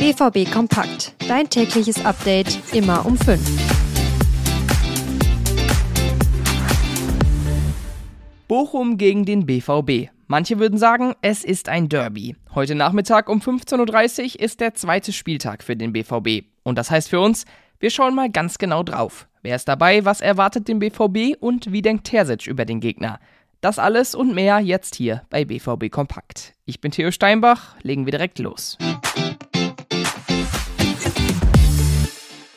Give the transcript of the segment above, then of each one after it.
BVB Kompakt. Dein tägliches Update immer um 5. Bochum gegen den BVB. Manche würden sagen, es ist ein Derby. Heute Nachmittag um 15.30 Uhr ist der zweite Spieltag für den BVB. Und das heißt für uns, wir schauen mal ganz genau drauf. Wer ist dabei, was erwartet den BVB und wie denkt Terzic über den Gegner? Das alles und mehr jetzt hier bei BVB Kompakt. Ich bin Theo Steinbach, legen wir direkt los.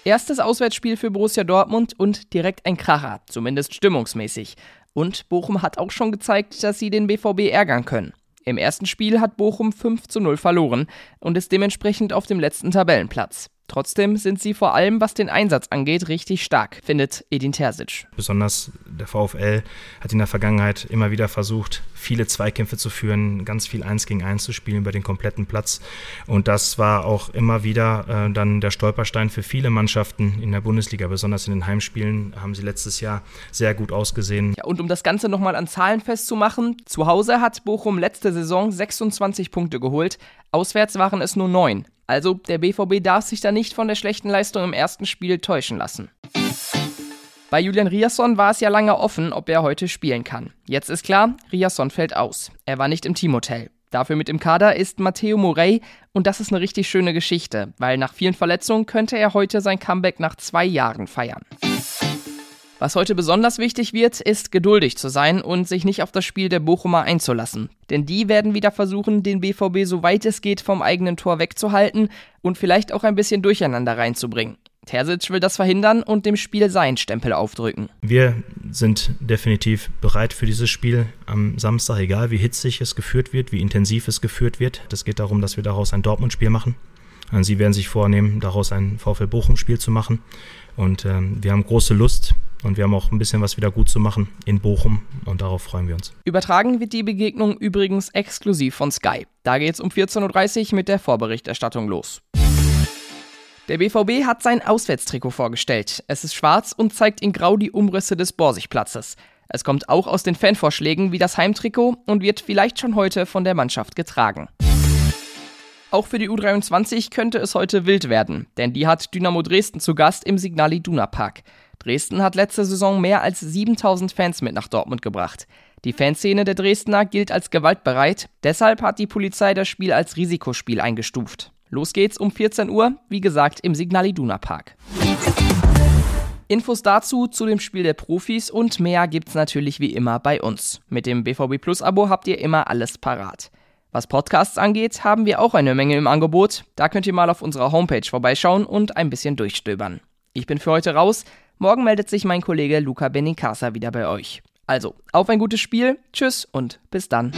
Erstes Auswärtsspiel für Borussia Dortmund und direkt ein Kracher, zumindest stimmungsmäßig. Und Bochum hat auch schon gezeigt, dass sie den BVB ärgern können. Im ersten Spiel hat Bochum 5 zu 0 verloren und ist dementsprechend auf dem letzten Tabellenplatz. Trotzdem sind sie vor allem, was den Einsatz angeht, richtig stark, findet Edin Terzic. Besonders der VfL hat in der Vergangenheit immer wieder versucht, viele Zweikämpfe zu führen, ganz viel Eins gegen Eins zu spielen über den kompletten Platz. Und das war auch immer wieder äh, dann der Stolperstein für viele Mannschaften in der Bundesliga. Besonders in den Heimspielen haben sie letztes Jahr sehr gut ausgesehen. Ja, und um das Ganze nochmal an Zahlen festzumachen, zu Hause hat Bochum letzte Saison 26 Punkte geholt, auswärts waren es nur neun. Also der BVB darf sich da nicht von der schlechten Leistung im ersten Spiel täuschen lassen. Bei Julian Riasson war es ja lange offen, ob er heute spielen kann. Jetzt ist klar, Riasson fällt aus. Er war nicht im Teamhotel. Dafür mit im Kader ist Matteo Morey und das ist eine richtig schöne Geschichte, weil nach vielen Verletzungen könnte er heute sein Comeback nach zwei Jahren feiern. Was heute besonders wichtig wird, ist geduldig zu sein und sich nicht auf das Spiel der Bochumer einzulassen. Denn die werden wieder versuchen, den BVB so weit es geht vom eigenen Tor wegzuhalten und vielleicht auch ein bisschen Durcheinander reinzubringen. Terzic will das verhindern und dem Spiel seinen Stempel aufdrücken. Wir sind definitiv bereit für dieses Spiel am Samstag, egal wie hitzig es geführt wird, wie intensiv es geführt wird. Es geht darum, dass wir daraus ein Dortmund-Spiel machen. Sie werden sich vornehmen, daraus ein VfL Bochum-Spiel zu machen. Und ähm, wir haben große Lust, und wir haben auch ein bisschen was wieder gut zu machen in Bochum und darauf freuen wir uns. Übertragen wird die Begegnung übrigens exklusiv von Sky. Da geht es um 14.30 Uhr mit der Vorberichterstattung los. Der BVB hat sein Auswärtstrikot vorgestellt. Es ist schwarz und zeigt in grau die Umrisse des Borsigplatzes. Es kommt auch aus den Fanvorschlägen wie das Heimtrikot und wird vielleicht schon heute von der Mannschaft getragen. Auch für die U23 könnte es heute wild werden, denn die hat Dynamo Dresden zu Gast im Signal Iduna Park. Dresden hat letzte Saison mehr als 7000 Fans mit nach Dortmund gebracht. Die Fanszene der Dresdner gilt als gewaltbereit, deshalb hat die Polizei das Spiel als Risikospiel eingestuft. Los geht's um 14 Uhr, wie gesagt im Signal Iduna Park. Infos dazu zu dem Spiel der Profis und mehr gibt's natürlich wie immer bei uns. Mit dem BVB Plus Abo habt ihr immer alles parat. Was Podcasts angeht, haben wir auch eine Menge im Angebot. Da könnt ihr mal auf unserer Homepage vorbeischauen und ein bisschen durchstöbern. Ich bin für heute raus. Morgen meldet sich mein Kollege Luca Benicasa wieder bei euch. Also, auf ein gutes Spiel, tschüss und bis dann.